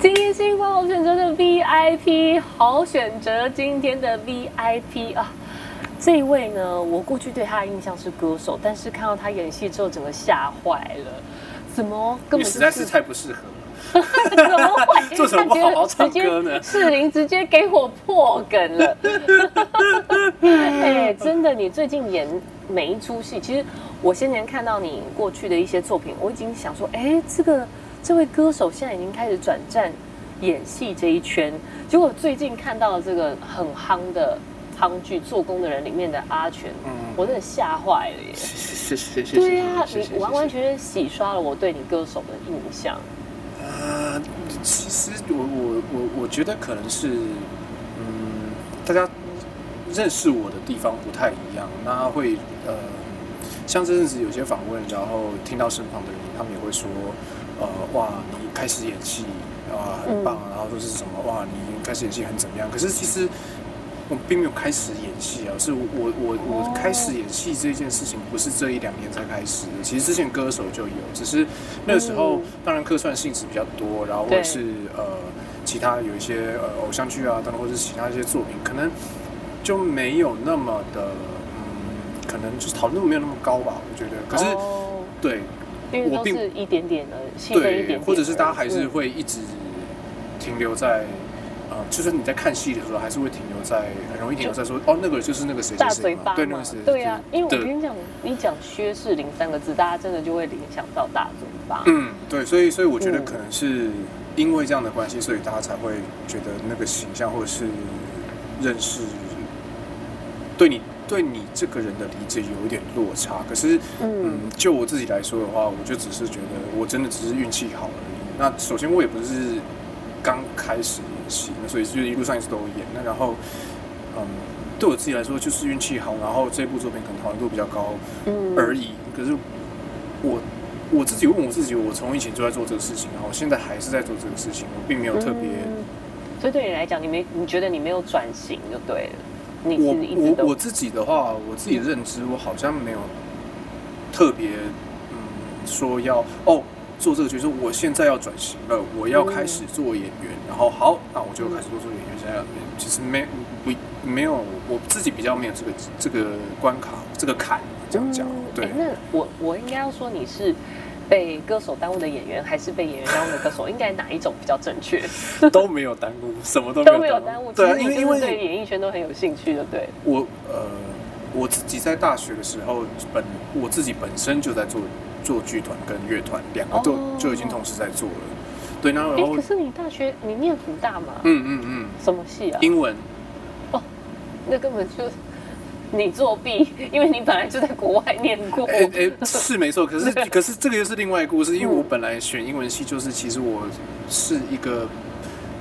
今天星光好选择的 VIP 好选择，今天的 VIP 啊，这一位呢，我过去对他的印象是歌手，但是看到他演戏之后，整个吓坏了。怎么根本你实在是太不适合了。怎么会？做什么不好好唱歌呢 世林直接给我破梗了。哎，真的，你最近演每一出戏，其实我先前看到你过去的一些作品，我已经想说，哎，这个这位歌手现在已经开始转战演戏这一圈。结果最近看到这个很夯的夯剧《做工的人》里面的阿全，嗯我真的吓坏了耶。谢谢谢谢。对啊，你完完全全洗刷了我对你歌手的印象。呃，其实我我我我觉得可能是，嗯，大家认识我的地方不太一样，那会呃，像这阵子有些访问，然后听到身旁的人，他们也会说，呃，哇，你开始演戏啊，很棒，然后说是什么，哇，你开始演戏很怎么样？可是其实。我并没有开始演戏啊，是我我我开始演戏这件事情不是这一两年才开始的，其实之前歌手就有，只是那个时候当然客串性质比较多，然后或者是呃其他有一些呃偶像剧啊等等，或者是其他一些作品，可能就没有那么的嗯，可能就是讨论度没有那么高吧，我觉得。可是哦对因为我都是一点点的细的一点对，或者是大家还是嗯会一直停留在。呃，就是你在看戏的时候，还是会停留在很容易停留在说，哦，那个就是那个谁大嘴巴对，那个谁，对啊，因为我跟你讲，你讲薛士林三个字，大家真的就会联想到大嘴巴。嗯，对，所以所以我觉得嗯可能是因为这样的关系，所以大家才会觉得那个形象或者是认识对你对你这个人的理解有一点落差。可是，嗯嗯，就我自己来说的话，我就只是觉得我真的只是运气好而已。那首先我也不是刚开始演戏，那所以就一路上一直都有演。那然后，嗯，对我自己来说就是运气好，然后这部作品可能讨论度比较高，嗯而已。可是我我自己问我自己，我从以前就在做这个事情，然后现在还是在做这个事情，我并没有特别。嗯所以对你来讲，你没你觉得你没有转型就对了，你我是一直都我我自己的话，我自己的认知，我好像没有特别嗯说要哦做这个角色，我现在要转型了，我要开始做演员，然后好，那我就开始做做演员。现在其实没不没有我自己比较没有这个这个关卡这个坎这样讲，对诶。那我我应该要说你是被歌手耽误的演员，还是被演员耽误的歌手？应该哪一种比较正确？都没有耽误，什么都都没有耽误。对啊，其实因为因为对演艺圈都很有兴趣，就对。我呃我自己在大学的时候，本我自己本身就在做做剧团跟乐团，两个都、哦就已经同时在做了。对，然后哎、然后可是你大学你念福大嘛？嗯嗯嗯，什么系啊？英文哦那根本就是你作弊，因为你本来就在国外念过。哎哎是没错，可是 可是这个又是另外一个故事，因为嗯。我本来选英文系就是其实我是一个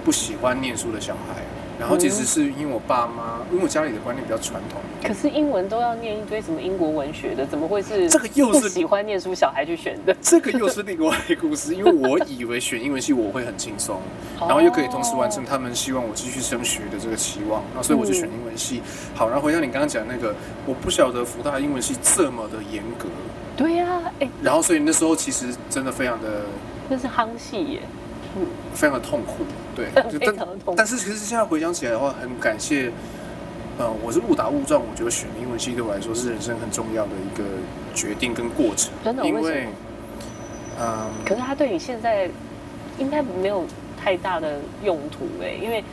不喜欢念书的小孩，然后其实是因为我爸妈，因为我家里的观念比较传统可。是英文都要念一堆什么英国文学的，怎么会是这个又是不喜欢念书小孩去选的？这个又是另外一个故事，因为我以为选英文系我会很轻松，然后又可以同时完成他们希望我继续升学的这个期望，那所以我就选英文系。好，然后回到你刚刚讲那个，我不晓得福大的英文系这么的严格，对呀、哎、然后所以那时候其实真的非常的那是夯系耶。嗯，非常的痛苦，对，非常的痛苦但是其实现在回想起来的话，很感谢，呃，我是误打误撞，我觉得选英文系对我来说是人生很重要的一个决定跟过程，真的因为。可是他对你现在应该没有太大的用途哎，因为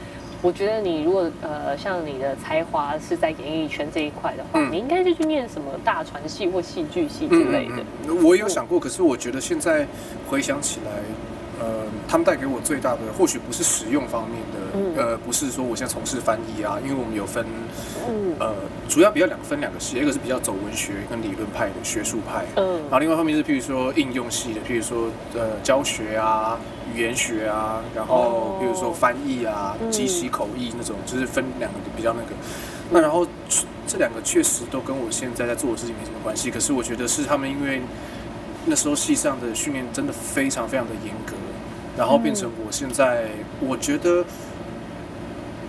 我觉得你如果呃像你的才华是在演艺圈这一块的话，嗯你应该就去念什么大传系或戏剧系之类的。嗯，我也有想过，可是我觉得现在回想起来，呃，他们带给我最大的，或许不是实用方面的，嗯。呃，不是说我现在从事翻译啊，因为我们有分，嗯。呃，主要比较两分两个系，一个是比较走文学跟理论派的学术派，嗯。然后另外一方面是譬如说应用系的，譬如说呃教学啊、语言学啊，然后哦。比如说翻译啊、嗯。即席口译那种，就是分两个比较那个。那然后这两个确实都跟我现在在做的事情没什么关系，可是我觉得是他们因为那时候系上的训练真的非常非常的严格，然后变成我现在我觉得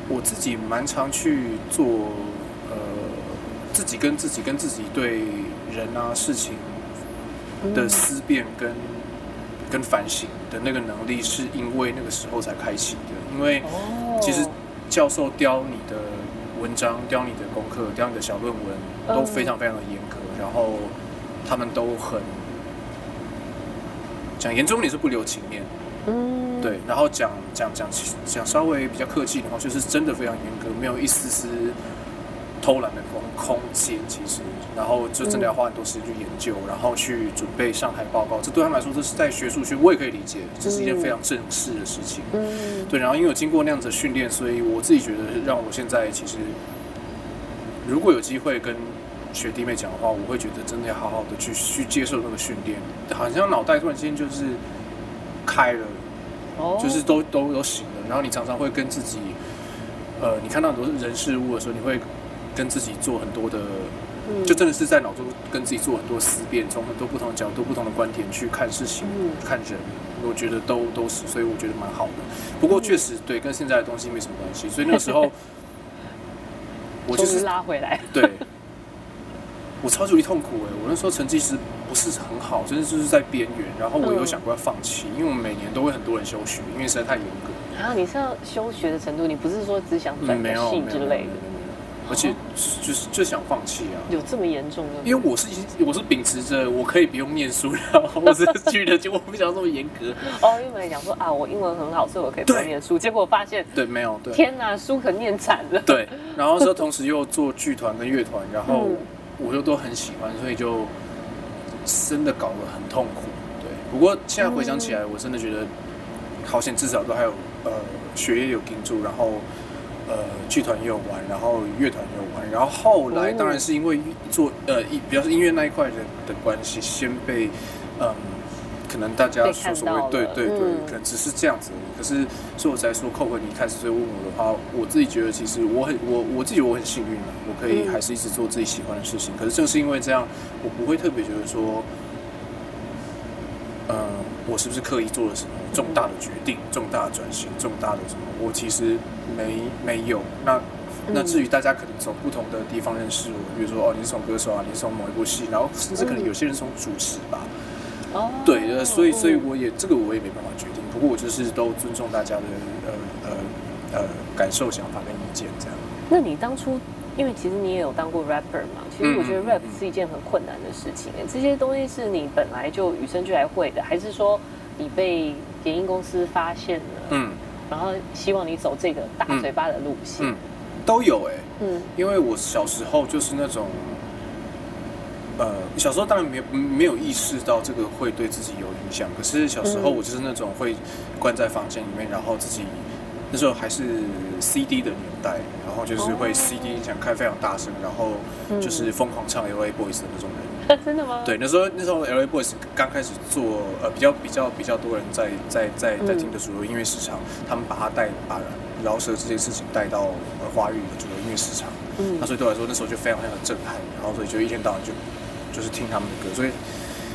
我自己蛮常去做呃自己跟自己跟自己对人啊事情的思辨跟跟反省的那个能力，是因为那个时候才开启的。因为哦其实教授雕你的文章、雕你的功课、雕你的小论文都非常非常的严格，然后他们都很讲严重点是不留情面，嗯，对，然后讲讲讲讲稍微比较客气的话，就是真的非常严格，没有一丝丝偷懒的空空间。其实，然后就真的要花很多时间去研究，然后去准备上台报告。这对他们来说，这是在学术圈，我也可以理解，这是一件非常正式的事情。嗯，对，然后因为有经过那样子的训练，所以我自己觉得让我现在其实，如果有机会跟学弟妹讲的话，我会觉得真的要好好的去去接受那个训练，好像脑袋突然间就是开了。哦就是都都都醒了，然后你常常会跟自己，呃，你看到很多人事物的时候，你会跟自己做很多的，嗯就真的是在脑中跟自己做很多思辨，从很多不同的角度、不同的观点去看事情、嗯看人，我觉得都都是，所以我觉得蛮好的。不过确实对跟现在的东西没什么关系，所以那个时候 我就是拉回来，对，我超级痛苦哎！我那时候成绩是不是很好，真的就是在边缘。然后我有嗯想过要放弃，因为我们每年都会很多人休学，因为实在太严格。然后你是要休学的程度，你不是说只想转嗯，没个有，系之类的，而且就是就想放弃啊。有这么严重的？因为我是我是秉持着我可以不用念书，然后我是去的，结果我不想这么严格。哦，因为讲说啊，我英文很好，所以我可以不用念书，结果发现对，没有对天哪，书可念惨了。对，然后说同时又做剧团跟乐团，然后嗯我又都很喜欢，所以就真的搞得很痛苦。对，不过现在回想起来，我真的觉得好险，至少都还有呃学业有盯住，然后呃剧团也有玩，然后乐团也有玩，然后后来哦当然是因为做呃一比较是音乐那一块的的关系，先被嗯。可能大家所看到了谓对对对，嗯可能只是这样子。可是说我才说，扣回你一开始在问我的话，我自己觉得其实我很我我自己我很幸运的，我可以嗯还是一直做自己喜欢的事情。可是正是因为这样，我不会特别觉得说，呃，我是不是刻意做了什么重大的决定、重大的转型、重大的什么？我其实没没有。那那至于大家可能从不同的地方认识我，比如说哦，你是从歌手啊，你是从某一部戏，然后甚至可能有些人从主持吧。哦，对，呃，所以所以嗯我也这个我也没办法决定，不过我就是都尊重大家的呃呃呃感受、想法跟意见这样。那你当初，因为其实你也有当过 rapper 嘛，其实我觉得 rap 嗯是一件很困难的事情。这些东西是你本来就与生俱来会的，还是说你被联音公司发现了，嗯然后希望你走这个大嘴巴的路线？嗯，都有哎、嗯因为我小时候就是那种，呃，小时候当然没有没有意识到这个会对自己有影响，可是小时候嗯。我就是那种会关在房间里面，然后自己那时候还是 CD 的年代，然后就是会哦。CD 音响开非常大声，然后就是疯狂唱 LA Boys 的那种人。真的吗？对，，那时候那时候 L A Boys 刚开始做呃比较比较比较多人在在在在听的主流音乐市场，他们把它带把饶舌这件事情带到呃华语的主流音乐市场，嗯。那所以对我来说那时候就非常非常的震撼，然后所以就一天到晚就就是听他们的歌，所以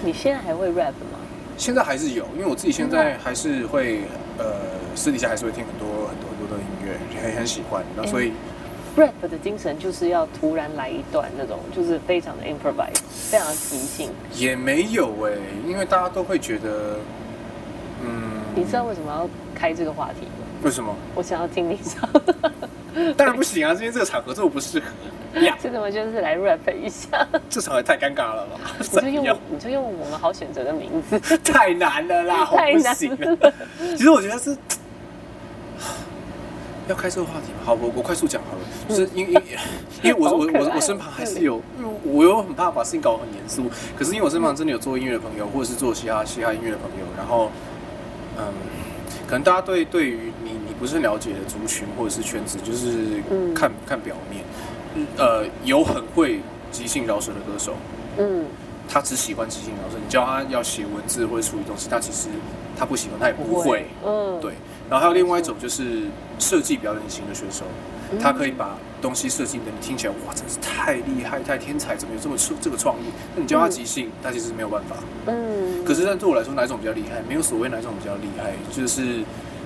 你现在还会 rap 吗？现在还是有，因为我自己现在还是会呃私底下还是会听很多很多很多的音乐，很很喜欢，那所以。rap 的精神就是要突然来一段那种，就是非常的 improvise，非常的即兴。也没有哎、因为大家都会觉得，嗯，你知道为什么要开这个话题吗？为什么？我想要听你讲，当然不行啊！今天这个场合这么不适合呀，这怎么就是来 rap 一下？这场也太尴尬了吧？你就用你就用我们好选择的名字，太难了啦，太难行了。其实我觉得是 要开这个话题吗？好，我我快速讲好了，就是因因为因为我我我我身旁还是有，因为我又很怕把事情搞得很严肃，可是因为我身旁真的有做音乐的朋友，或者是做嘻哈嘻哈音乐的朋友，然后嗯，可能大家对对于不是很了解的族群或者是圈子，就是嗯。看看表面，嗯呃，有很会即兴饶舌的歌手，嗯，他只喜欢即兴饶舌，你教他要写文字或者处理东西，他其实他不喜欢，他也不会。嗯，对，然后还有另外一种就是设计表演型的选手，嗯。他可以把东西设计的你听起来哇，真是太厉害、太天才，怎么有这么这个创意？那你教他即兴，他其实没有办法。嗯，可是，但对我来说，哪一种比较厉害？没有所谓哪一种比较厉害，就是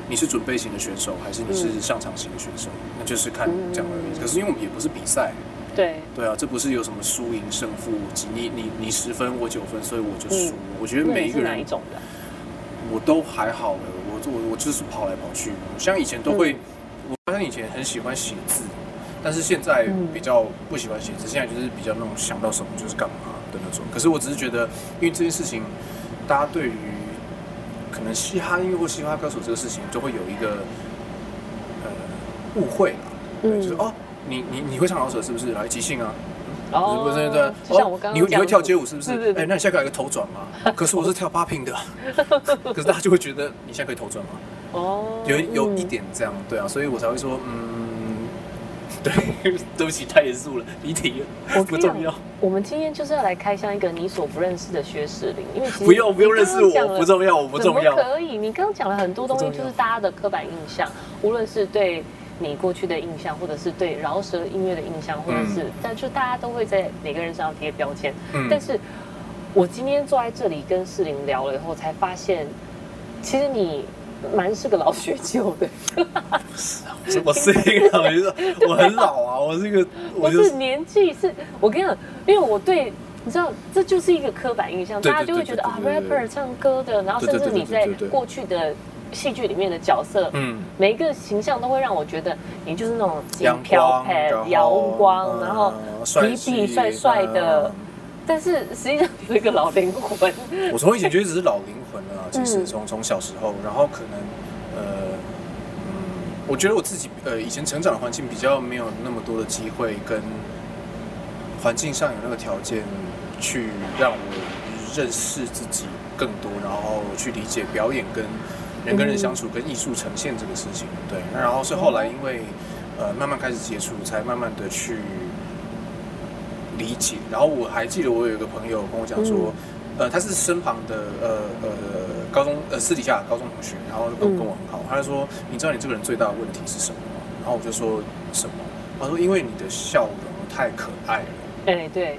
你是准备型的选手，还是你是嗯上场型的选手，那就是看这样而已。可是因为我们也不是比赛，对，对啊，这不是有什么输赢胜负，你你你十分我九分，所以我就输。嗯我觉得每一个人哪一种的？我都还好了，我我我就是跑来跑去，像以前都会，我发现以前很喜欢写字，但是现在嗯比较不喜欢写字，现在就是比较那种想到什么就是干嘛的那种。可是我只是觉得，因为这件事情，大家对于可能嘻哈音乐或嘻哈歌手这个事情，就会有一个呃误会啦，对，嗯就是哦，你你你会唱老舍是不是？来即兴啊。哦不是对对，就像我刚刚你会你会跳街舞是不是？对对对哎，那你现在可以来个头转吗？可是我是跳 popping 的，可是大家就会觉得你现在可以头转吗？哦，有有嗯一点这样，对啊，所以我才会说，嗯，对，对不起，太严肃了，离题了，我不重要，我们今天就是要来开箱一个你所不认识的薛士林，因为其实不用不用认识我，不重要，我不重要可以？你刚刚讲了很多东西，就是大家的刻板印象，无论是对你过去的印象，或者是对饶舌音乐的印象，或者是，嗯但就大家都会在每个人身上贴标签。嗯但是我今天坐在这里跟士林聊了以后，才发现，其实你蛮是个老学究的，我是一个，我觉得我很老啊，我是一个，我是是年纪，是我跟你讲，因为我对。你知道，这就是一个刻板印象，大家就会觉得啊，rapper 唱歌的，然后甚至你在过去的戏剧里面的角色，嗯，每一个形象都会让我觉得你就是那种轻阳飘光，阳光，然后呃帅痞痞帅帅的嗯。但是实际上是一个老灵魂，我从以前就一直是老灵魂了啊，其实嗯从从小时候，然后可能呃嗯，我觉得我自己呃以前成长的环境比较没有那么多的机会跟环境上有那个条件去让我认识自己更多，然后去理解表演跟人跟人相处跟艺术呈现这个事情。对，那然后是后来因为呃慢慢开始接触，才慢慢的去理解。然后我还记得我有一个朋友跟我讲说，呃，他是身旁的呃呃高中呃私底下高中同学，然后就跟嗯跟我很好，他就说你知道你这个人最大的问题是什么吗？然后我就说什么？他说因为你的笑容太可爱了。哎，对，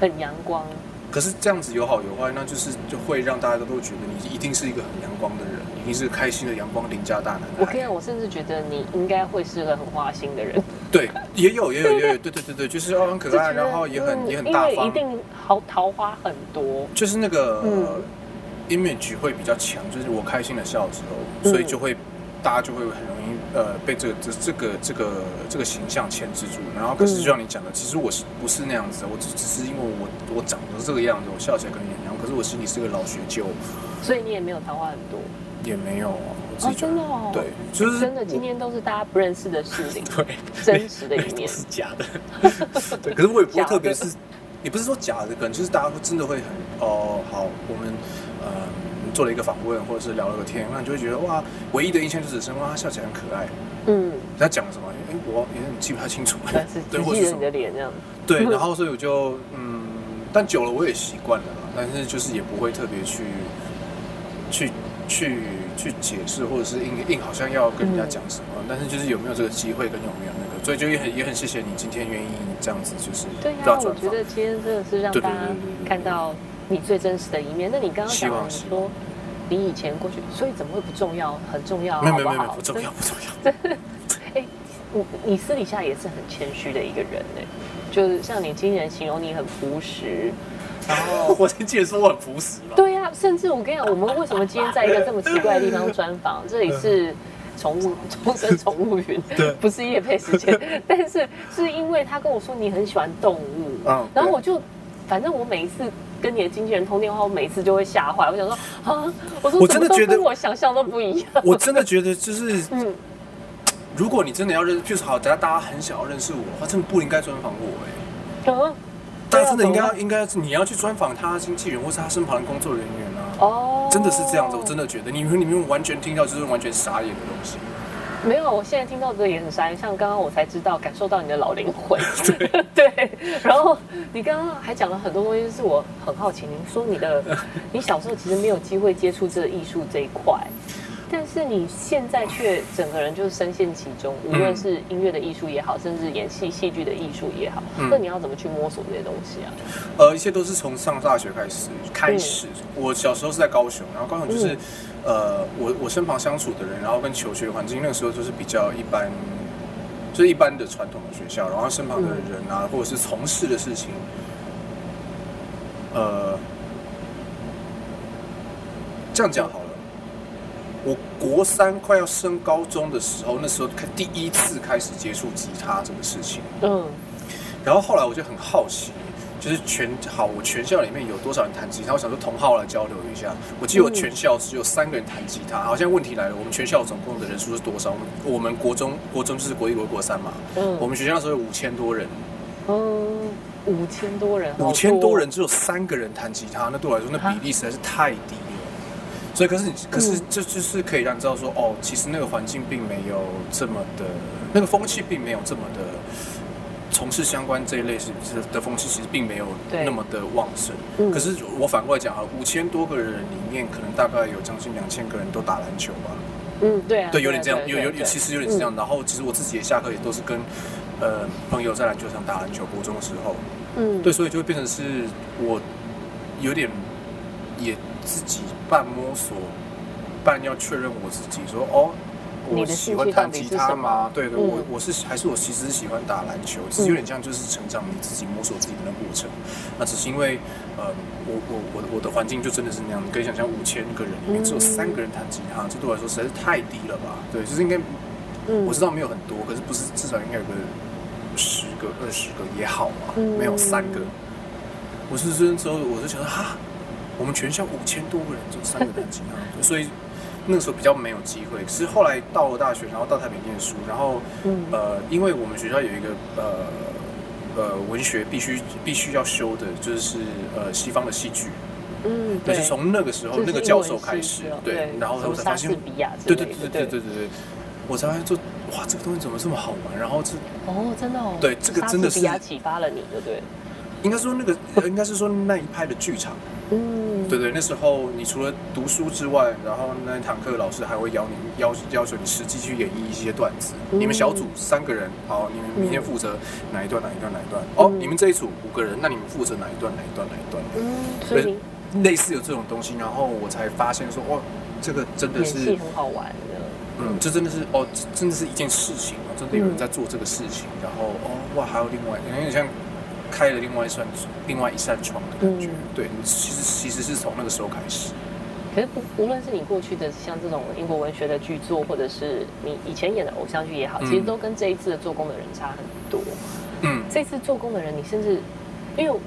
很阳光，可是这样子有好有坏，那就是就会让大家都觉得你一定是一个很阳光的人，一定是个开心的阳光邻家大男孩。我跟你讲，我甚至觉得你应该会是个很花心的人，对，也有也有也有，对对对对，就是哦很可爱，然后也很嗯也很大方一，定好桃花很多，就是那个嗯 image 会比较强，就是我开心的笑的时候，嗯所以就会大家就会很容易呃被这个这这个这个这个形象牵制住。然后可是就像你讲的，其实我是不是那样子的？我只只是因为我我长得这个样子，我笑起来跟你一样，可是我心里是个老学究，所以你也没有桃花很多。也没有哦，真的哦，对，就是真的，今天都是大家不认识的事情，对真实的一面。是假的。对，可是我也不会特别是，也不是说假的，可能就是大家会真的会很哦，好，我们呃做了一个访问，或者是聊了个天，那你就会觉得哇，唯一的印象就只是哇，他笑起来很可爱。嗯，他讲了什么？哎、我有点记不太清楚。但是对，只记得你？的脸这样。对，然后所以我就嗯，但久了我也习惯了啦，但是就是也不会特别去去去去解释，或者是硬硬好像要跟人家讲什么，但是就是有没有这个机会跟有没有那个，所以就也很也很谢谢你今天愿意这样子，就是对呀、我。觉得今天真的是让大家看到你最真实的一面。那你刚刚希讲了望希你说你以前过去，所以怎么会不重要？很重要，没有没有？不重要 不重要。哎，你你私底下也是很谦虚的一个人呢，就是像你经纪人形容你很朴实，然后 我先记得说我很朴实了。对呀、甚至我跟你讲，我们为什么今天在一个这么奇怪的地方专访？这里是宠物 终身宠物园 对，不是夜配时间，但是是因为他跟我说你很喜欢动物，嗯然后我就反正我每一次跟你的经纪人通电话，我每一次就会吓坏，我想说啊，我说我真的觉得跟我想象都不一样，我真的觉得就是，嗯，如果你真的要认，譬如说好，大家大家很想要认识我的话，真的不应该专访我哎、嗯大家真的应该应该是你要去专访他经纪人或是他身旁的工作人员啊。哦，真的是这样子，我真的觉得你们你们完全听到就是完全傻眼的东西。没有，我现在听到这个也很傻眼，像刚刚我才知道，感受到你的老灵魂。对，然后你刚刚还讲了很多东西，是我很好奇。您说你的，你小时候其实没有机会接触这个艺术这一块，但是你现在却整个人就是深陷其中，无论是音乐的艺术也好，甚至演戏戏剧的艺术也好，嗯。那你要怎么去摸索这些东西啊？呃，一切都是从上大学开始开始。我小时候是在高雄，然后高雄就是、嗯。呃，我我身旁相处的人，然后跟求学环境那个时候就是比较一般，就是一般的传统的学校，然后身旁的人啊，或者是从事的事情，呃，这样讲好了，我国三快要升高中的时候，那时候开第一次开始接触吉他这个事情。嗯，然后后来我就很好奇，就是全好，我全校里面有多少人弹吉他？我想说同号来交流一下。我记得我全校只有三个人弹吉他。好，现在问题来了，我们全校总共的人数是多少？我们我们国中国中就是国一国国三嘛。嗯我们学校那时候有五千多人，嗯，五千多人，五千多人只有三个人弹吉他，那对我来说那比例实在是太低了。所以可是你可是嗯这就是可以让你知道说，哦，其实那个环境并没有这么的，那个风气并没有这么的。从事相关这一类是是的风气，其实并没有那么的旺盛。嗯可是我反过来讲啊，五千多个人里面，可能大概有将近两千个人都打篮球吧。嗯，对啊，对，有点这样，有有对其实有点是这样。然后其实我自己也下课也都是跟呃朋友在篮球场打篮球，国中的时候，嗯，对，所以就会变成是我有点也自己半摸索，半要确认我自己说哦。我喜欢弹吉他吗？对对，嗯我我是还是我其实是喜欢打篮球，其实有点像就是成长你自己摸索自己的那个过程。那只是因为呃，我我我的我的环境就真的是那样，你可以想象五千个人里面只有三个人弹吉他，这对我来说实在是太低了吧？对，就是应该嗯我知道没有很多，可是不是至少应该有个十个、二十个也好嘛，嗯没有三个。我是那时候我就想说哈，我们全校五千多个人，就三个人弹吉他，所以那个时候比较没有机会。可是后来到了大学，然后到台北念书，然后嗯呃，因为我们学校有一个呃呃文学必须必须要修的，就是呃西方的戏剧。嗯，对，是从那个时候那个教授开始对，然后我才发现对，对对对对对对对，我才发现说，哇，这个东西怎么这么好玩？然后这哦，真的哦，对这个真的是启发了你，对不对？应该说那个，呃应该是说那一派的剧场，嗯，对对，那时候你除了读书之外，然后那一堂课老师还会邀你要要求你实际去演绎一些段子。嗯你们小组三个人，好，你们明天负责哪一段哪一段哪一段？哦，嗯你们这一组五个人，那你们负责哪一段哪一段哪一段？嗯，所以类似有这种东西，然后我才发现说，哦，这个真的是很好玩的，嗯，这真的是哦，这真的是一件事情哦，真的有人在做这个事情，然后哦哇，还有另外有点像开了另外一扇另外一扇窗的感觉。嗯对，其实其实是从那个时候开始。可是不无论是你过去的像这种英国文学的剧作，或者是你以前演的偶像剧也好，嗯其实都跟这一次的做工的人差很多。嗯，这次做工的人，你甚至因为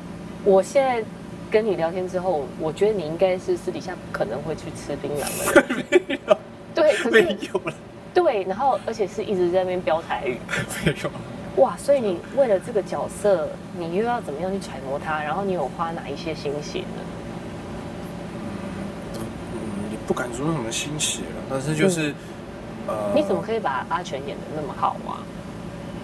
我现在跟你聊天之后，我觉得你应该是私底下可能会去吃槟榔的人。对，可没有了，对，然后而且是一直在那边飙台语，没有。哇！所以你为了这个角色，你又要怎么样去揣摩他？然后你有花哪一些心血呢？嗯，也不敢说什么心血了，但是就是，呃，你怎么可以把阿全演的那么好啊？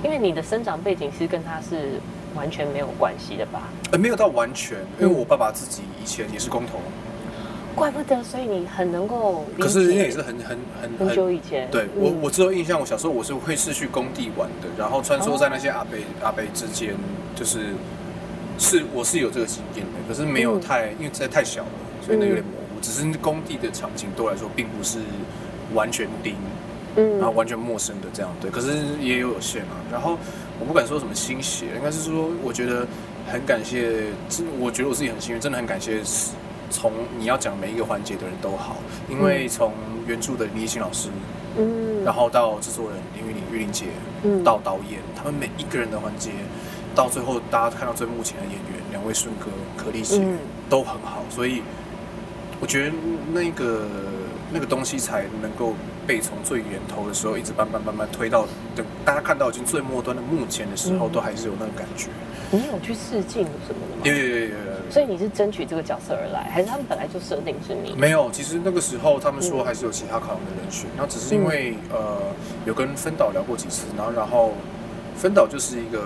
因为你的生长背景是跟他是完全没有关系的吧？呃没有到完全，因为我爸爸自己以前也是工头，怪不得，所以你很能够。可是那也是很很很很久以前。对我嗯我只有印象，我小时候我是会是去工地玩的，然后穿梭在那些阿伯、阿贝之间，就是是我是有这个经验的，可是没有嗯太、因为实在太小了，所以那有点模糊。只是工地的场景对我来说并不是完全零，嗯然后完全陌生的这样对，可是也有有限啊。然后我不敢说什么新血，应该是说我觉得很感谢，真我觉得我自己很幸运，真的很感谢从你要讲每一个环节的人都好，因为从原著的李艺兴老师，嗯。然后到制作人林玉玲、玉玲姐，嗯。到导演，他们每一个人的环节，到最后大家看到最幕前的演员，两位顺哥、可丽姐、嗯。都很好，所以我觉得那个那个东西才能够被从最源头的时候，一直慢慢慢慢推到等大家看到已经最末端的幕前的时候，嗯。都还是有那个感觉。你有去试镜什么的吗？有有有有有有所以你是争取这个角色而来，还是他们本来就设定是你？没有，其实那个时候他们说嗯还是有其他考量的人选，然后只是因为、呃有跟分导聊过几次，然后然后分导就是一个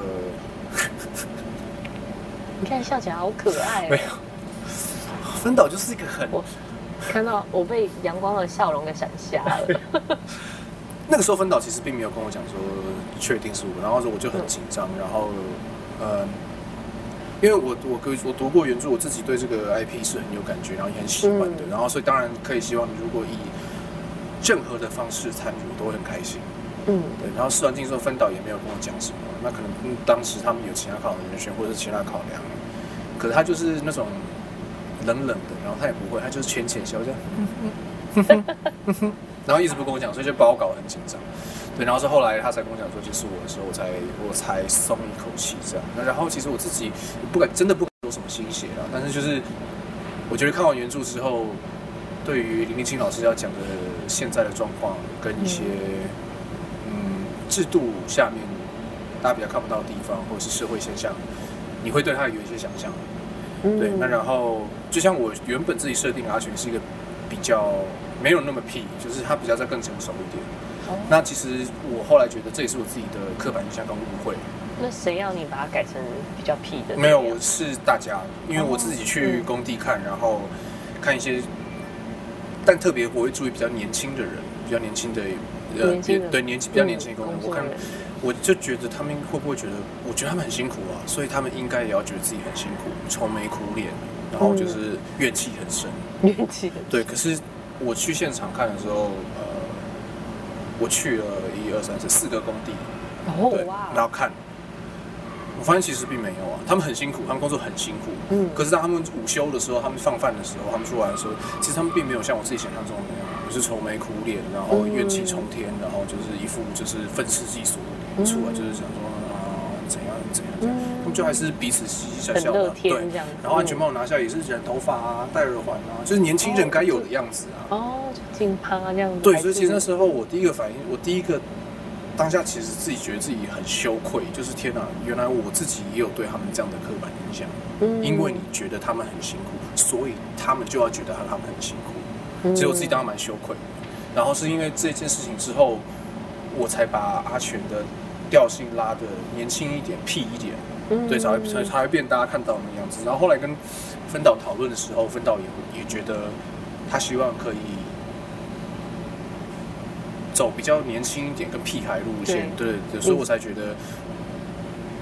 你看笑起来好可爱、没哦。有，分导就是一个很我看到我被阳光的笑容给闪瞎了。那个时候分导其实并没有跟我讲说确定是我，然后我就很紧张，然后呃，因为我我跟我读过原著，我自己对这个 IP 是很有感觉，然后也很喜欢的，嗯然后所以当然可以希望如果以任何的方式参与，我都会很开心。嗯对，然后试完镜之后，分导也没有跟我讲什么，那可能嗯当时他们有其他考量的人选，或者是其他考量，可是他就是那种冷冷的，然后他也不会，他就是浅浅笑这样，然后一直不跟我讲，所以就把我搞得很紧张。对，然后是后来他才跟我讲说结束我的时候，我才我才松一口气这样。那然后其实我自己不敢真的不敢有什么心血啊，但是就是我觉得看完原著之后，对于林立清老师要讲的现在的状况跟一些嗯制度下面大家比较看不到的地方，或者是社会现象，你会对他有一些想象。对，那然后就像我原本自己设定阿全是一个比较没有那么屁，就是他比较再更成熟一点。那其实我后来觉得这也是我自己的刻板印象跟误会。那谁要你把它改成比较屁的？没有，我是大家，因为我自己去工地看，然后看一些，但特别我会注意比较年轻的人，比较年轻的呃，对年轻比较年轻的工人，我看我就觉得他们会不会觉得，我觉得他们很辛苦啊，所以他们应该也要觉得自己很辛苦，愁眉苦脸，然后就是怨气很深，怨气对。可是我去现场看的时候，呃。我去了一二三四四个工地，对，然后看，我发现其实并没有啊，他们很辛苦，他们工作很辛苦，嗯，可是当他们午休的时候，他们放饭的时候，他们出来的时候，其实他们并没有像我自己想象中的那样，就是愁眉苦脸，然后怨气冲天，然后就是一副就是愤世嫉俗的脸出来，就是想说。怎样怎样？他们就还是彼此嘻嘻笑笑的，对。然后安全帽拿下也是染头发啊，戴耳环啊，就是年轻人该有的样子啊。哦，金趴这样子。对，所以其实那时候我第一个反应，我第一个当下其实自己觉得自己很羞愧，就是天哪，原来我自己也有对他们这样的刻板印象。嗯。因为你觉得他们很辛苦，所以他们就要觉得他们很辛苦。嗯。其实我自己当时蛮羞愧。然后是因为这件事情之后，我才把阿全的。调性拉的年轻一点、屁一点，对，才会才才会变大家看到那样子。然后后来跟分导讨论的时候，分导也也觉得他希望可以走比较年轻一点、跟屁孩路线，对对，所以我才觉得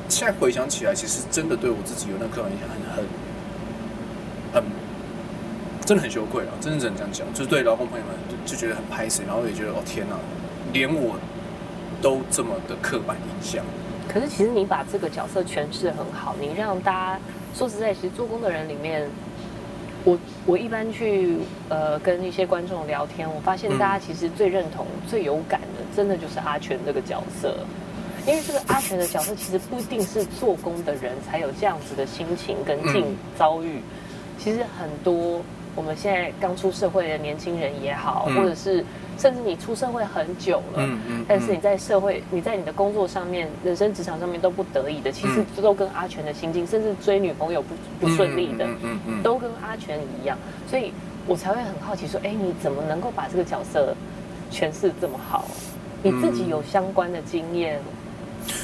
现在回想起来，其实真的对我自己有那刻板印象很很很真的很羞愧啊！真的只能这样讲，就是对劳工朋友们就觉得很拍死，然后也觉得哦天哪，连我。都这么的刻板印象，可是其实你把这个角色诠释的很好，你让大家说实在，其实做工的人里面，我我一般去呃跟一些观众聊天，我发现大家其实最认同、最有感的，真的就是阿全这个角色，因为这个阿全的角色其实不一定是做工的人才有这样子的心情跟境遭遇，其实很多我们现在刚出社会的年轻人也好，或者是。甚至你出社会很久了，嗯嗯，但是你在社会，你在你的工作上面、人生职场上面都不得已的，其实都跟阿全的心境，甚至追女朋友不不顺利的，嗯嗯，都跟阿全一样，所以我才会很好奇说，哎，你怎么能够把这个角色诠释这么好？你自己有相关的经验，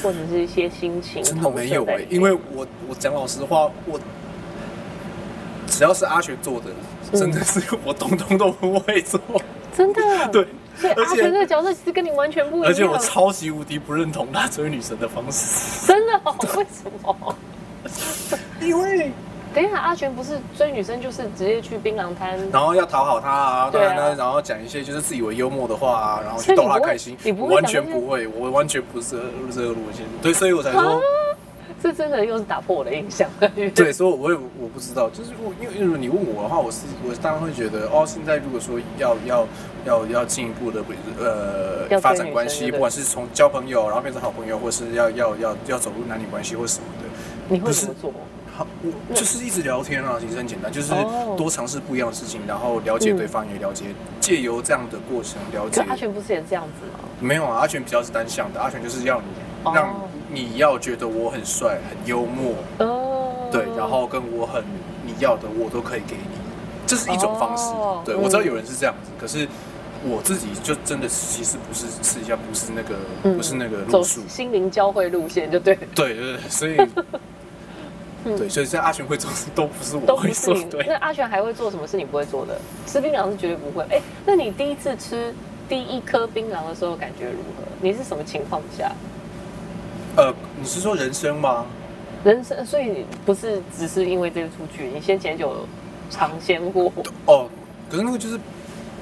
或者是一些心情？真的没有哎，因为我我讲老实话，我只要是阿全做的，真的是我通通都不会做。真的，对，所以阿全这个角色其实跟你完全不一样。而且我超级无敌不认同他追女神的方式。真的？为什么？因为等一下，阿全不是追女生，就是直接去槟榔摊，然后要讨好她啊，对啊，然后讲一些就是自以为幽默的话啊，然后去逗她开心。你不会完全不会，我完全不是这个路线。对，所以我才说。这真的又是打破我的印象。对，所以我也我不知道，就是我因为因为你问我的话，我是我当然会觉得哦，现在如果说要要要要进一步的呃发展关系，不管是从交朋友然后变成好朋友，或是要要要要走入男女关系或什么的，你会怎么做？好，我就是一直聊天啊，其实很简单，就是多尝试不一样的事情，然后了解对方，也了解，借由这样的过程了解。阿全不是也这样子吗？没有啊，阿全比较是单向的，阿全就是要你让。你要觉得我很帅、很幽默，哦，对，然后跟我很你要的我都可以给你，这是一种方式。对我知道有人是这样子，可是我自己就真的其实不是试一下，不是那个，不是那个路数，心灵交汇路线就对。对对对，所以，对，所以 在阿全会做事都不是我会做。对，那阿全还会做什么是你不会做的？吃槟榔是绝对不会。哎，那你第一次吃第一颗槟榔的时候感觉如何？你是什么情况下？呃，你是说人生吗？人生，所以不是只是因为这个出去，你先前就尝鲜过。哦，可是那个就是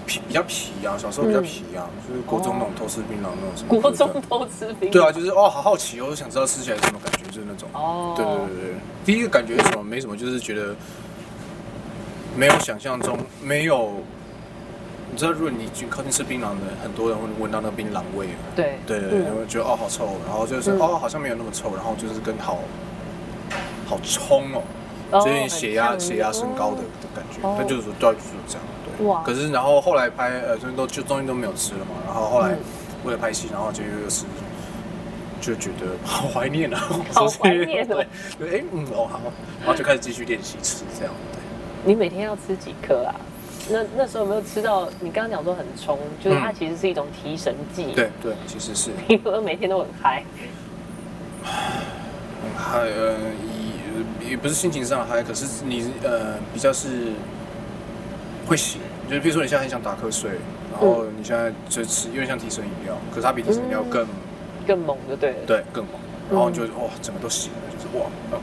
皮比较皮啊，小时候比较皮啊，就是国中那种偷吃槟榔那种什么。国中偷吃槟榔。对啊，就是哦，好好奇哦，我想知道吃起来什么感觉，就是那种。哦。对对对对，第一个感觉是什么？没什么，就是觉得没有想象中没有你知道，如果你去靠近吃槟榔的，很多人会闻到那个槟榔味。对。对对对，嗯会觉得哦好臭，然后就是、嗯。哦好像没有那么臭，然后就是跟好好冲哦，哦就有点血压血压升高的的感觉。哦，但就是对就是这样对。哇。可是然后后来拍呃，就是都就中间都没有吃了嘛，然后后来嗯。为了拍戏，然后就又吃。就觉得好怀念啊，好怀念哦。对，对，哎，嗯，哦好，然后就开始继续练习吃这样，对。你每天要吃几颗啊？那那时候有没有吃到？你刚刚讲说很冲，就是它嗯其实是一种提神剂。对，对，其实是因为 每天都很嗨。很嗨，呃，也也不是心情上嗨，可是你呃比较是会醒，就是比如说你现在很想打瞌睡，然后你现在就吃，因为像提神饮料，可是它比提神饮料更、更猛就对了。对更猛，然后你就哇整个都醒了，就是哇，呃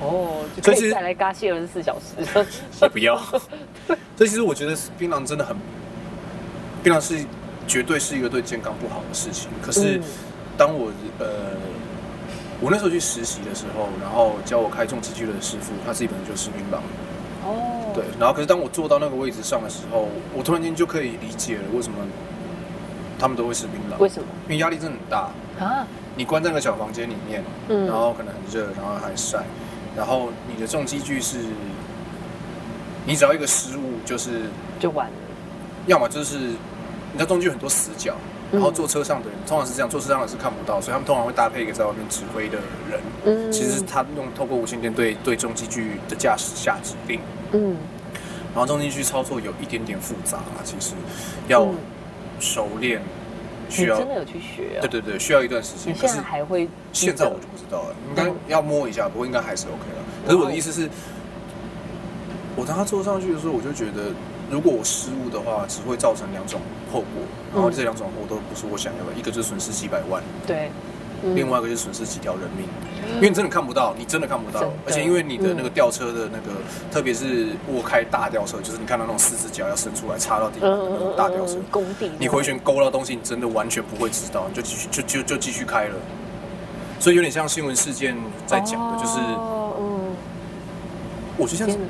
哦，就可以再来嘎戏二十四小时。也不要。所以其实我觉得槟榔真的很，槟榔是绝对是一个对健康不好的事情。可是嗯当我呃，我那时候去实习的时候，然后教我开重机具的师傅，他自己本身就吃槟榔，哦，对。然后可是当我坐到那个位置上的时候，我突然间就可以理解了为什么他们都会吃槟榔，为什么因为压力真的很大。啊？你关在那个小房间里面，嗯然后可能很热，然后还晒，然后你的重机具是，你只要一个失误，就是就完了。要么就是你知道中间有很多死角，然后坐车上的人通常是这样，坐车上的是看不到，所以他们通常会搭配一个在外面指挥的人，嗯其实是他用透过无线电对对重机具的驾驶下指令，嗯然后重机具操作有一点点复杂啦，其实要嗯熟练，你需要真的有去学哦？对对对，需要一段时间，你现在还会？现在我就不知道了，应该要摸一下，不过应该还是 OK 了。可是我的意思是，我当他坐上去的时候，我就觉得，如果我失误的话，只会造成两种后果，然后这两种后果都不是我想要的，一个就是损失几百万，对，嗯。另外一个就是损失几条人命，因为你真的看不到，你真的看不到，而且因为你的那个吊车的那个，特别是我开大吊车，就是你看到那种四只脚要伸出来插到地板的那种大吊车，工地，你回旋勾到东西，你真的完全不会知道，你就继续就就就继续开了。所以有点像新闻事件在讲的，就是我就像天哪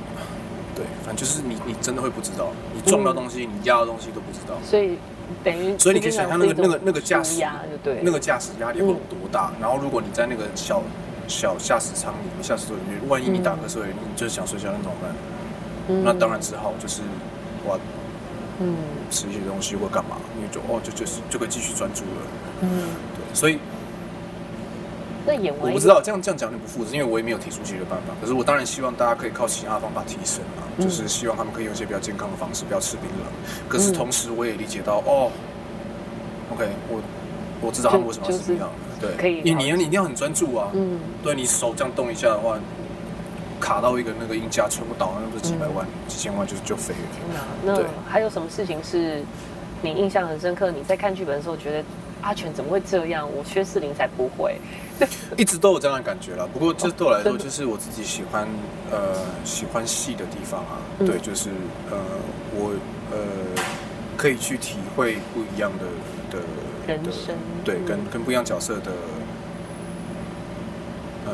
对，反正就是你你真的会不知道，你撞到东西，你压到东西都不知道。所以等于，所以你可以想象那个那个那个驾驶压对，那个驾驶压力会有多大？然后如果你在那个小小驾驶舱里面、驾驶座里面，万一你打瞌睡，你就是想睡觉，那怎么办？嗯那当然只好就是我嗯吃一些东西或干嘛，因为就哦就就是就可以继续专注了。嗯，对，所以那演完我不知道这样这样讲有点不负责，因为我也没有提出解决办法。可是我当然希望大家可以靠其他的方法提升啊，嗯就是希望他们可以用一些比较健康的方式，不要吃槟榔。可是同时我也理解到，哦，OK，我我知道他们为什么要吃槟榔了，对，可以你你要你一定要很专注啊，嗯对你手这样动一下的话，卡到一个那个音架全部倒，那不是几百万、几千万就就飞了。天哪，那还有什么事情是你印象很深刻？你在看剧本的时候觉得阿全怎么会这样？我薛仕凌才不会。一直都有这样的感觉啦。不过这对我来说，就是我自己喜欢呃喜欢戏的地方啊。嗯对，就是呃我呃可以去体会不一样的的的人生对，嗯跟跟不一样角色的呃。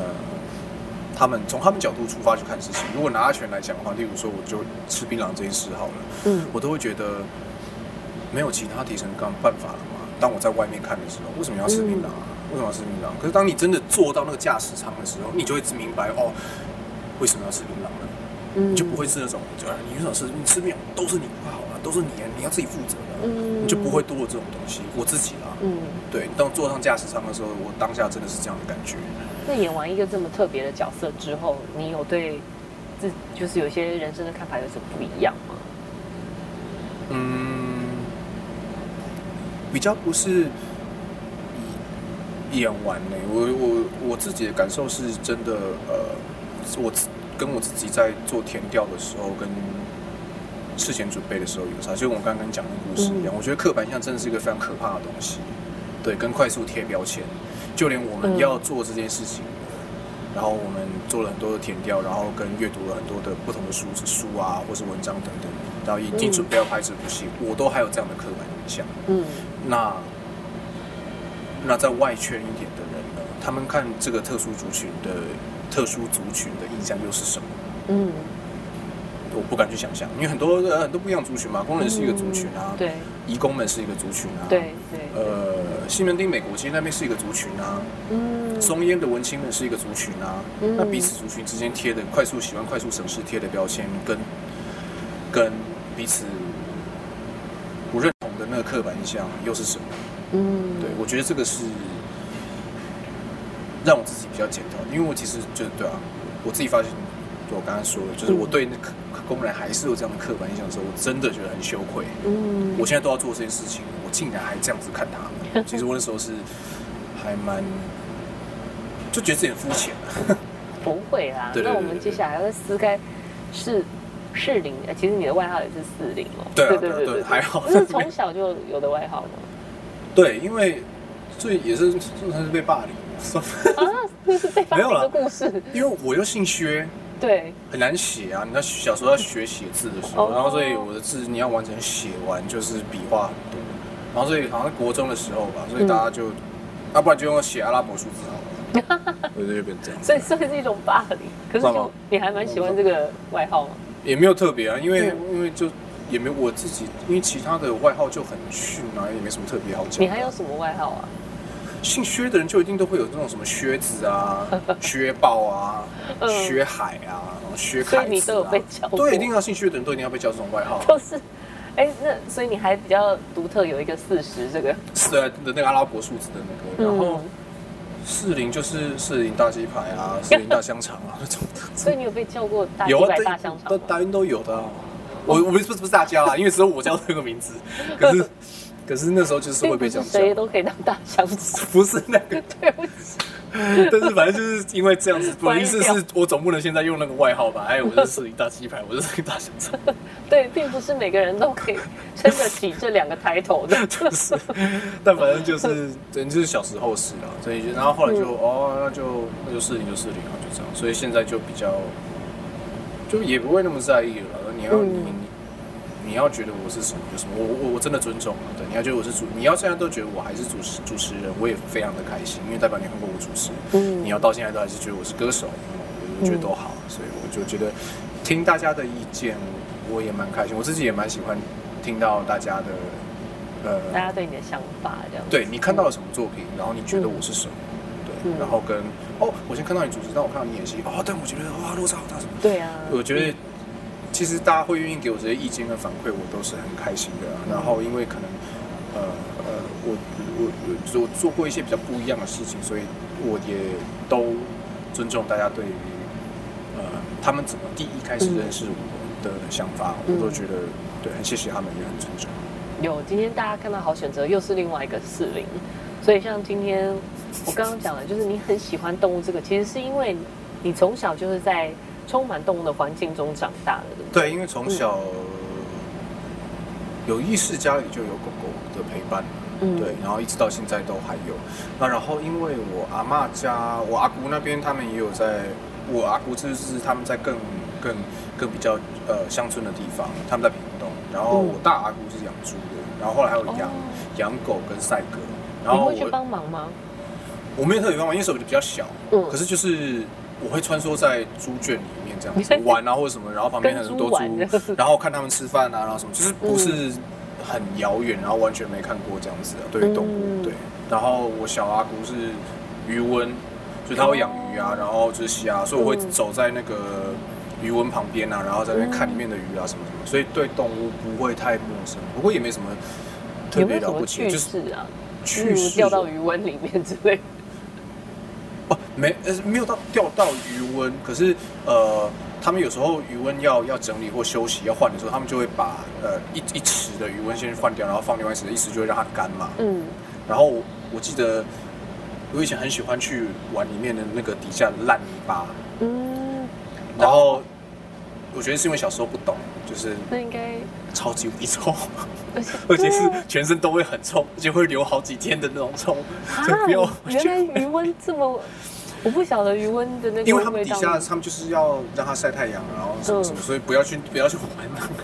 他们从他们角度出发去看事情。如果拿阿全来讲的话，例如说，我就吃槟榔这件事好了，嗯我都会觉得没有其他提升干办法了嘛。当我在外面看的时候，为什么要吃槟榔啊？为什么要吃槟榔？可是当你真的坐到那个驾驶舱的时候，你就会明白哦，为什么要吃槟榔呢？嗯你就不会是那种，就啊你为什么吃？你吃槟榔都是你不好啊，都是你啊，你要自己负责的啊、嗯你就不会多了这种东西。我自己啦，嗯，对，当坐上驾驶舱的时候，我当下真的是这样的感觉。那演完一个这么特别的角色之后，你有对自就是有些人生的看法有什么不一样吗？嗯，比较不是演完呢、我我我自己的感受是真的，呃，我跟我自己在做填调的时候，跟事前准备的时候有差，就跟我刚刚讲的故事一样，嗯我觉得刻板印象真的是一个非常可怕的东西，对，跟快速贴标签，就连我们嗯要做这件事情。然后我们做了很多的填调，然后跟阅读了很多的不同的书书啊，或是文章等等，然后已经嗯准备要拍这部戏，我都还有这样的刻板印象。嗯那那在外圈一点的人呢，他们看这个特殊族群的特殊族群的印象又是什么？嗯。我我不敢去想象，因为很多呃很多不一样族群嘛，工人是一个族群啊，对。移工们是一个族群啊，对对，呃，西门町美国街那边是一个族群啊，嗯，松烟的文青们是一个族群啊，嗯。那彼此族群之间贴的快速喜欢快速省事贴的标签，跟跟彼此刻板印象又是什么？嗯，对，我觉得这个是让我自己比较检讨，因为我其实就对啊，我自己发现，就我刚刚说的，就是我对那个工人还是有这样的刻板印象的时候，我真的觉得很羞愧。嗯，我现在都要做这件事情，我竟然还这样子看他们。其实我那时候是还蛮就觉得自己很肤浅的。不会啦。对对对那我们接下来要再撕开是适龄，呃其实你的外号也是四零哦。对啊对对啊对还好那是从小就有的外号吗？对，因为最也是算是被霸凌，算啊，那是被发明没有啦的故事。因为我又姓薛，对，很难写啊。你在小时候要学写字的时候，哦然后所以我的字你要完整写完，就是笔画很多。然后所以好像国中的时候吧，所以大家就，要、不然就用写阿拉伯数字好了。对对，就变这样。所以算是一种霸凌。可是你还蛮喜欢这个外号吗？也没有特别啊，因为、嗯因为就也没有我自己，因为其他的外号就很逊啊，也没什么特别好讲。你还有什么外号啊？姓薛的人就一定都会有这种什么靴子啊、薛豹啊、嗯薛海啊、薛所凯你都有被叫过对，一定要姓薛的人都一定要被叫这种外号。就是，哎，那所以你还比较独特，有一个四十这个。是啊的那个阿拉伯数字的那个，然后嗯四零就是四零大鸡排啊，四零大香肠啊那种。所以你有被叫过大鸡排大香肠大运都有的啊、我我不是不是大家啦，因为只有我叫这个名字，可是可是那时候就是会被叫，谁都可以当大香肠。不是那个，对不起，但是反正就是因为这样子，我的意思是我总不能现在用那个外号吧？哎，我是四零大鸡排，我是四零大香肠，对，并不是每个人都可以撑得起这两个抬头的。就是，但反正就是，人，就是小时候是啊，所以就然后后来就、嗯哦，那就那就四零就四零啊，就这样，所以现在就比较，就也不会那么在意了啦。你要、嗯你你你要觉得我是什么就什么，我我我真的尊重啊。对，你要觉得我是主，你要现在都觉得我还是主持主持人，我也非常的开心，因为代表你看过我主持。嗯你要到现在都还是觉得我是歌手，我觉得都好，所以我就觉得听大家的意见，我也蛮开心，我自己也蛮喜欢听到大家的呃，大家对你的想法这样。对你看到了什么作品，然后你觉得我是什么，然后跟哦，我先看到你主持，但我看到你演戏，哦，但我觉得哇落差好大什么，对啊，我觉得其实大家会愿意给我这些意见跟反馈，我都是很开心的、然后因为可能呃呃，我我我做过一些比较不一样的事情，所以我也都尊重大家对于呃他们怎么第一开始认识我的想法，我都觉得对，很谢谢他们，也很尊重。有今天大家看到好选择又是另外一个四零，所以像今天我刚刚讲的，就是你很喜欢动物这个，其实是因为你从小就是在充满动物的环境中长大的，对不对？对，因为从小有意识家里就有狗狗的陪伴，嗯对，然后一直到现在都还有。那然后因为我阿妈家，我阿姑那边他们也有在，我阿姑就是他们在更更更比较呃乡村的地方，他们在屏东。然后我大阿姑是养猪的，然后后来还有养、哦养狗跟赛鸽。然后你会去帮忙吗？我没有特别帮忙，因为手比较小，嗯可是就是我会穿梭在猪圈里面这样子玩啊或者什么，然后旁边很多猪然后看他们吃饭啊，然后什么，就是不是很遥远，然后完全没看过这样子啊，对于动物嗯对。然后我小阿姑是渔翁，所以他会养鱼啊，哦然后就是虾，所以我会嗯走在那个渔翁旁边啊，然后在那边看里面的鱼啊什么什么，所以对动物不会太陌生，不过也没什么特别了不起，趣就是事啊？例趣如事哦掉到鱼温里面之类的。哦，没呃没有到掉到余温，可是呃，他们有时候余温要要整理或休息要换的时候，他们就会把呃一一池的余温先换掉，然后放另外一池的，意思就会让它干嘛。嗯，然后我我记得我以前很喜欢去玩里面的那个底下的烂泥巴，嗯，然后我觉得是因为小时候不懂，就是那应该，超级无敌臭，而且是全身都会很臭，而且会流好几天的那种臭，所以不要啊，原来余温这么，我不晓得余温的那个因为他们底下他们就是要让它晒太阳，然后什么什么，嗯所以不要去不要去玩那个。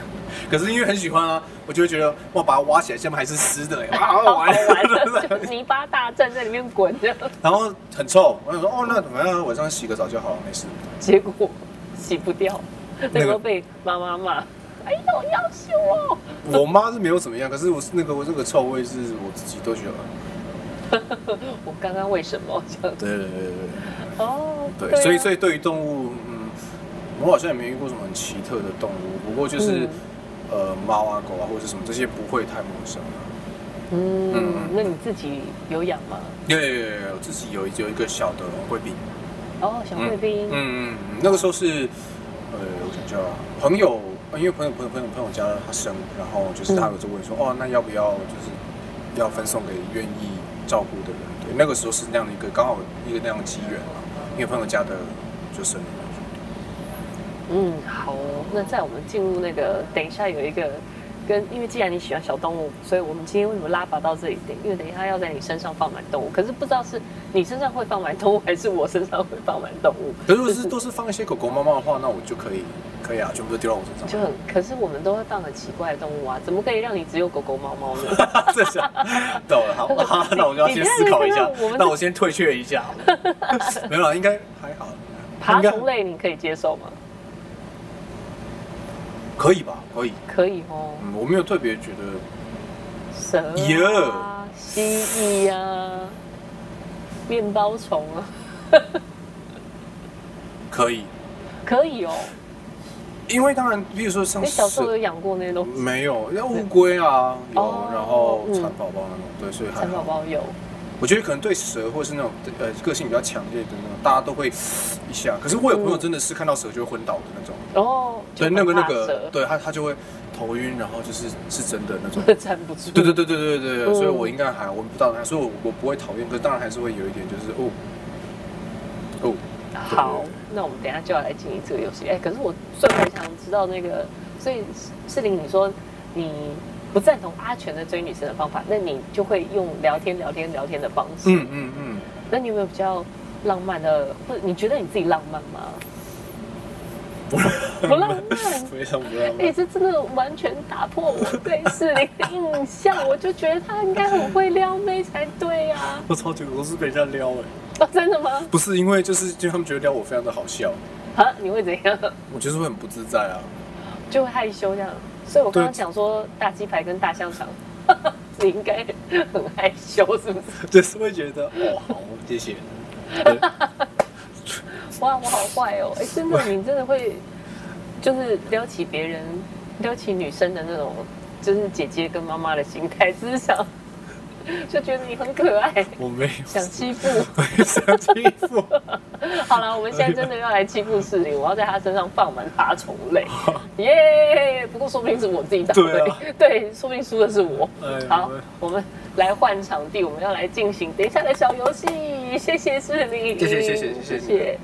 可是因为很喜欢啊，我就会觉得哇，把它挖起来，下面还是湿的，哇，好好玩。玩的泥巴大战在里面滚着，然后很臭，我想说哦，那怎么样？晚上洗个澡就好了，没事。结果洗不掉。那个被妈妈骂，哎呦，要羞哦！我妈是没有怎么样，可是我那个我这个臭味是我自己都觉得。我刚刚为什么 这样？对对对对对。哦，对，啊所以所以对于动物，嗯，我好像也没遇过什么很奇特的动物，不过就是、嗯呃猫啊狗啊或者什么这些不会太陌生了。嗯嗯，那你自己有养吗？有有有有有，自己有有一个小的贵宾。哦，小贵宾，嗯嗯嗯，那个时候是呃，我想叫朋友，呃因为朋友朋友朋友朋友家他生，然后就是他有就问说，哦，那要不要就是要分送给愿意照顾的人？对，那个时候是那样的一个刚好一个那样的机缘嘛，因为朋友家的就生了。嗯，好哦。那在我们进入那个，等一下有一个跟，因为既然你喜欢小动物，所以我们今天为什么拉拔到这里？等，因为等一下要在你身上放满动物，可是不知道是你身上会放满动物，还是我身上会放满动物。可是如果是都是放一些狗狗、猫猫的话，那我就可以可以啊，全部都丢到我身上。就很，可是我们都会放很奇怪的动物啊，怎么可以让你只有狗狗、猫猫呢？这下 懂了，好，好 那我就要先思考一下我，那我先退却一下。没有啦，应该还好，爬虫类你可以接受吗？可以吧？可以。可以哦，嗯，我没有特别觉得蛇啊、耶蜥蜴啊、面包虫啊，可以，可以哦。因为当然，比如说像你小时候有蛇养过那些东西？没有，像乌龟啊有哦，然后嗯蚕宝宝那种，对，所以还蚕宝好。宝有，我觉得可能对蛇或是那种呃个性比较强烈的那种，大家都会一下。可是我有朋友真的是看到蛇就会昏倒的那种，然后对，那个那个，对他他就会头晕，然后就是是真的那种。蛇 站不住。对对对对对对对，嗯所以我应该还闻不到它，所以我我不会讨厌，可是当然还是会有一点就是哦哦，好，那我们等一下就要来进行这个游戏。哎，可是我最还想知道那个，所以世林，你说你不赞同阿全的追女生的方法，那你就会用聊天、聊天、聊天的方式。嗯嗯嗯，那你有没有比较浪漫的，或者你觉得你自己浪漫吗？不不浪漫 非常不浪哎、漫。这真的完全打破我对世林的印象，我就觉得他应该很会撩妹才对呀、啊。我超久都是被人家撩哎，哦，真的吗？不是因为就是就他们觉得撩我非常的好笑，啊，你会怎样？我就是会很不自在啊。就会害羞这样。所以我刚刚对讲说大鸡排跟大香肠，你应该很害羞，是不是？就是会觉得哦好，谢谢。对哇，我好坏哦！哎、真的，你真的会就是撩起别人、撩起女生的那种，就是姐姐跟妈妈的心态，只是想 就觉得你很可爱。我没有。想欺负。想欺负。好了我们现在真的要来欺负士林我要在他身上放满发虫类。耶！不过说不定是我自己打对对说不定输的是我。好我们来换场地我们要来进行等一下的小游戏。谢谢士林谢谢谢谢谢。谢谢。